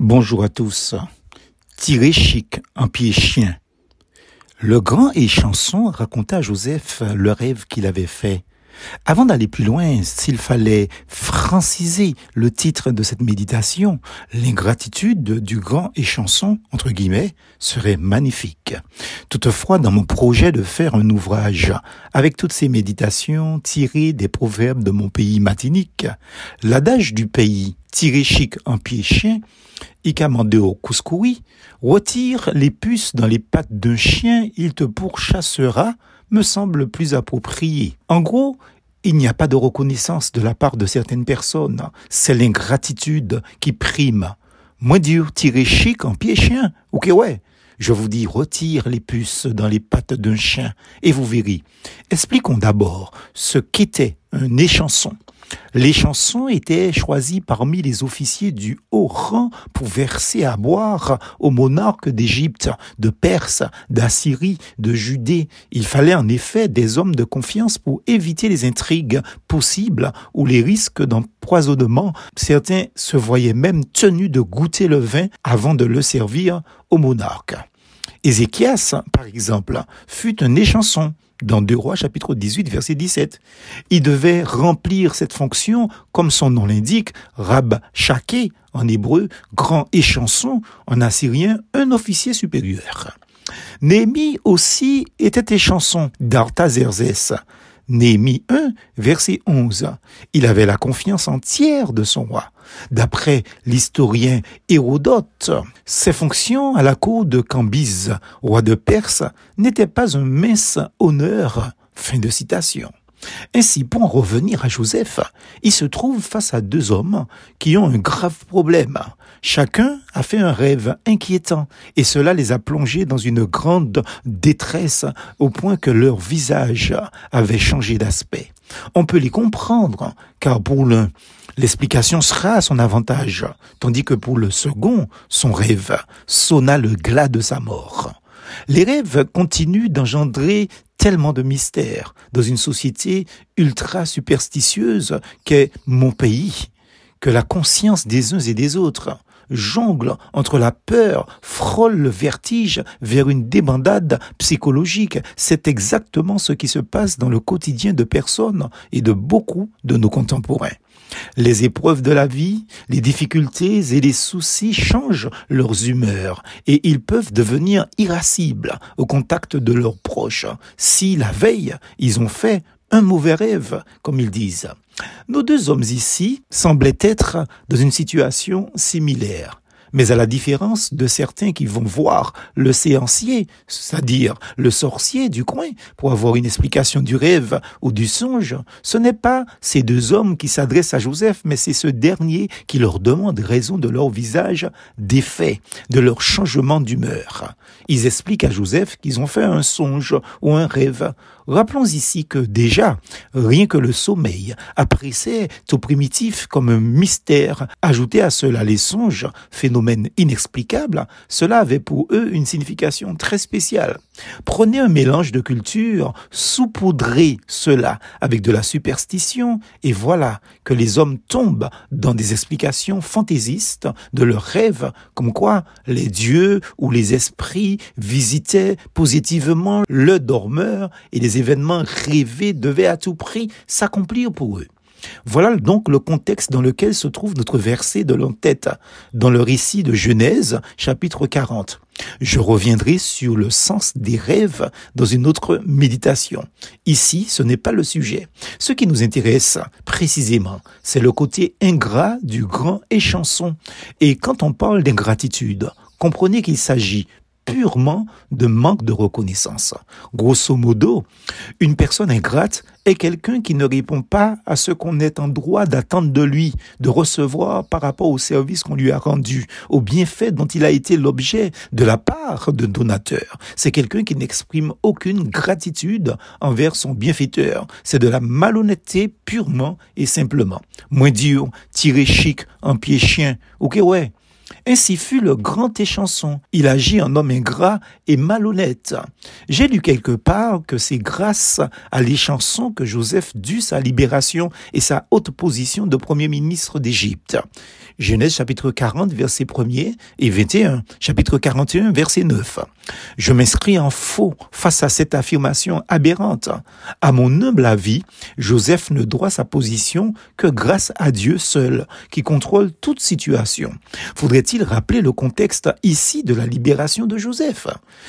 Bonjour à tous. Tiré chic en pied chien. Le grand échanson raconta à Joseph le rêve qu'il avait fait. Avant d'aller plus loin, s'il fallait franciser le titre de cette méditation, l'ingratitude du grand échanson, entre guillemets, serait magnifique. Toutefois, dans mon projet de faire un ouvrage avec toutes ces méditations tirées des proverbes de mon pays matinique, l'adage du pays tiré chic en pied chien, Ikamandeo Kouskoui, retire les puces dans les pattes d'un chien, il te pourchassera, me semble plus approprié. En gros, il n'y a pas de reconnaissance de la part de certaines personnes. C'est l'ingratitude qui prime. Moins dur, tirer chic en pied chien. Ok, ouais. Je vous dis, retire les puces dans les pattes d'un chien et vous verrez. Expliquons d'abord ce qu'était un échanson. Les chansons étaient choisies parmi les officiers du haut rang pour verser à boire aux monarques d'Égypte, de Perse, d'Assyrie, de Judée. Il fallait en effet des hommes de confiance pour éviter les intrigues possibles ou les risques d'empoisonnement. Certains se voyaient même tenus de goûter le vin avant de le servir aux monarques. Ézéchias, par exemple, fut un échanson dans 2 Rois chapitre 18 verset 17. Il devait remplir cette fonction comme son nom l'indique, Rab Shaké en hébreu, grand échanson, en assyrien, un officier supérieur. Néhémie aussi était échanson d'Artazerzès. Néhémie 1, verset 11. Il avait la confiance entière de son roi. D'après l'historien Hérodote, ses fonctions à la cour de Cambyse, roi de Perse, n'étaient pas un mince honneur. Fin de citation. Ainsi, pour en revenir à Joseph, il se trouve face à deux hommes qui ont un grave problème. Chacun a fait un rêve inquiétant et cela les a plongés dans une grande détresse au point que leur visage avait changé d'aspect. On peut les comprendre car pour l'un, l'explication sera à son avantage, tandis que pour le second, son rêve sonna le glas de sa mort. Les rêves continuent d'engendrer tellement de mystères dans une société ultra superstitieuse qu'est mon pays, que la conscience des uns et des autres jongle entre la peur, frôle le vertige vers une débandade psychologique. C'est exactement ce qui se passe dans le quotidien de personnes et de beaucoup de nos contemporains. Les épreuves de la vie, les difficultés et les soucis changent leurs humeurs et ils peuvent devenir irascibles au contact de leurs proches si la veille ils ont fait un mauvais rêve, comme ils disent. Nos deux hommes ici semblaient être dans une situation similaire. Mais à la différence de certains qui vont voir le séancier, c'est-à-dire le sorcier du coin, pour avoir une explication du rêve ou du songe, ce n'est pas ces deux hommes qui s'adressent à Joseph, mais c'est ce dernier qui leur demande raison de leur visage défait, de leur changement d'humeur. Ils expliquent à Joseph qu'ils ont fait un songe ou un rêve. Rappelons ici que déjà, rien que le sommeil appréciait au primitif comme un mystère. Ajouté à cela les songes, inexplicable, cela avait pour eux une signification très spéciale. Prenez un mélange de cultures, saupoudrez cela avec de la superstition, et voilà que les hommes tombent dans des explications fantaisistes de leurs rêves, comme quoi les dieux ou les esprits visitaient positivement le dormeur et les événements rêvés devaient à tout prix s'accomplir pour eux. Voilà donc le contexte dans lequel se trouve notre verset de l'entête, dans le récit de Genèse, chapitre 40. Je reviendrai sur le sens des rêves dans une autre méditation. Ici, ce n'est pas le sujet. Ce qui nous intéresse précisément, c'est le côté ingrat du grand échanson. Et quand on parle d'ingratitude, comprenez qu'il s'agit purement de manque de reconnaissance. Grosso modo, une personne ingrate est quelqu'un qui ne répond pas à ce qu'on est en droit d'attendre de lui, de recevoir par rapport au service qu'on lui a rendu, au bienfait dont il a été l'objet de la part de donateur. C'est quelqu'un qui n'exprime aucune gratitude envers son bienfaiteur. C'est de la malhonnêteté purement et simplement. Moins dur, tiré chic, en pied chien. Ok, ouais. Ainsi fut le grand échanson. Il agit en homme ingrat et malhonnête. J'ai lu quelque part que c'est grâce à l'échanson que Joseph dut sa libération et sa haute position de premier ministre d'Égypte. Genèse chapitre 40, verset 1er et 21, chapitre 41, verset 9. Je m'inscris en faux face à cette affirmation aberrante. À mon humble avis, Joseph ne doit sa position que grâce à Dieu seul, qui contrôle toute situation. Faudrait-il rappeler le contexte ici de la libération de Joseph?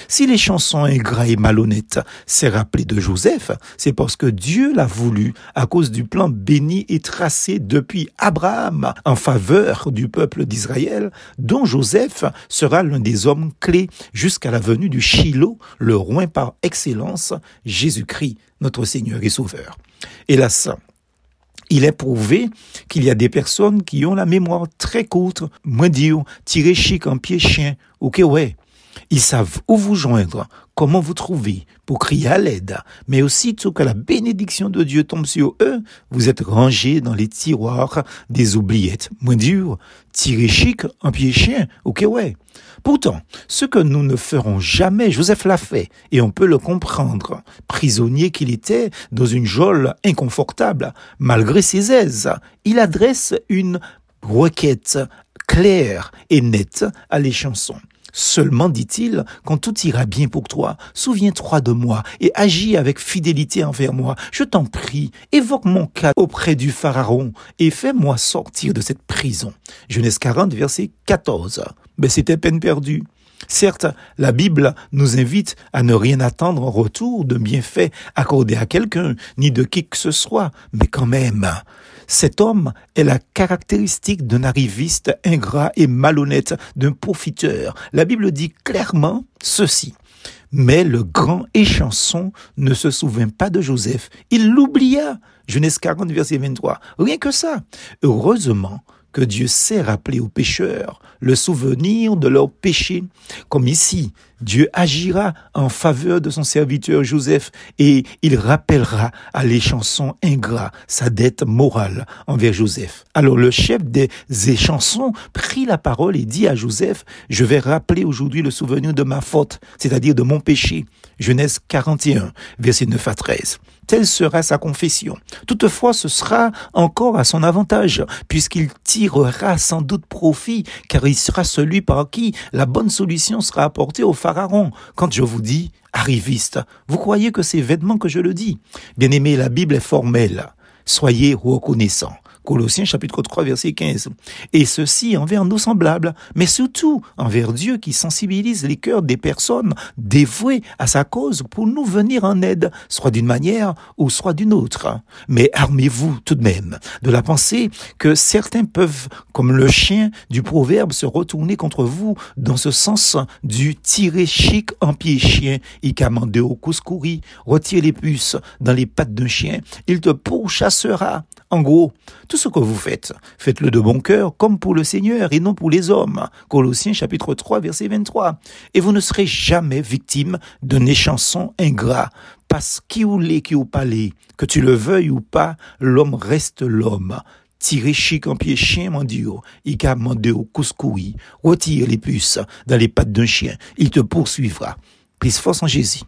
Si les chansons ingrats et malhonnêtes s'est rappelé de Joseph, c'est parce que Dieu l'a voulu à cause du plan béni et tracé depuis Abraham en faveur du peuple d'Israël, dont Joseph sera l'un des hommes clés jusqu'à la venue du Shiloh, le roi par excellence, Jésus-Christ, notre Seigneur et Sauveur. Hélas, il est prouvé qu'il y a des personnes qui ont la mémoire très courte, moins dire, tirer chic en pied chien, ok ouais. Ils savent où vous joindre, comment vous trouver pour crier à l'aide, mais aussitôt que la bénédiction de Dieu tombe sur eux, vous êtes rangés dans les tiroirs des oubliettes. Moins dur, tirer chic en pied chien, ok ouais. Pourtant, ce que nous ne ferons jamais, Joseph l'a fait, et on peut le comprendre. Prisonnier qu'il était dans une geôle inconfortable, malgré ses aises, il adresse une requête claire et nette à les chansons. Seulement, dit-il, quand tout ira bien pour toi, souviens-toi de moi et agis avec fidélité envers moi. Je t'en prie, évoque mon cas auprès du Pharaon et fais-moi sortir de cette prison. Genèse 40, verset 14. Mais c'était peine perdue. Certes, la Bible nous invite à ne rien attendre en retour de bienfaits accordés à quelqu'un, ni de qui que ce soit, mais quand même, cet homme est la caractéristique d'un arriviste ingrat et malhonnête, d'un profiteur. La Bible dit clairement ceci. Mais le grand échanson ne se souvint pas de Joseph. Il l'oublia. Genèse 40, verset 23. Rien que ça. Heureusement, que Dieu sait rappeler aux pécheurs le souvenir de leurs péchés. Comme ici, Dieu agira en faveur de son serviteur Joseph et il rappellera à les chansons ingrats sa dette morale envers Joseph. Alors le chef des échansons prit la parole et dit à Joseph, je vais rappeler aujourd'hui le souvenir de ma faute, c'est-à-dire de mon péché. Genèse 41, verset 9 à 13. Telle sera sa confession. Toutefois, ce sera encore à son avantage, puisqu'il tirera sans doute profit, car il sera celui par qui la bonne solution sera apportée au Quand je vous dis arriviste, vous croyez que c'est vêtement que je le dis Bien aimé, la Bible est formelle. Soyez reconnaissants. Colossiens chapitre 3 verset 15. Et ceci envers nos semblables, mais surtout envers Dieu qui sensibilise les cœurs des personnes dévouées à sa cause pour nous venir en aide, soit d'une manière ou soit d'une autre. Mais armez-vous tout de même de la pensée que certains peuvent, comme le chien du proverbe, se retourner contre vous dans ce sens du tirer chic en pied chien, et qu'amender au couscouri, retire les puces dans les pattes d'un chien, il te pourchassera. En gros, tout ce que vous faites, faites-le de bon cœur, comme pour le Seigneur et non pour les hommes. Colossiens chapitre 3, verset 23. Et vous ne serez jamais victime d'un échanson ingrat. Parce qu'il ou les qui ou palais, que tu le veuilles ou pas, l'homme reste l'homme. Tirez chic en pied chien, mon Dieu, il a mandé au couscoui, retire les puces dans les pattes d'un chien, il te poursuivra. Plus force en Jésus.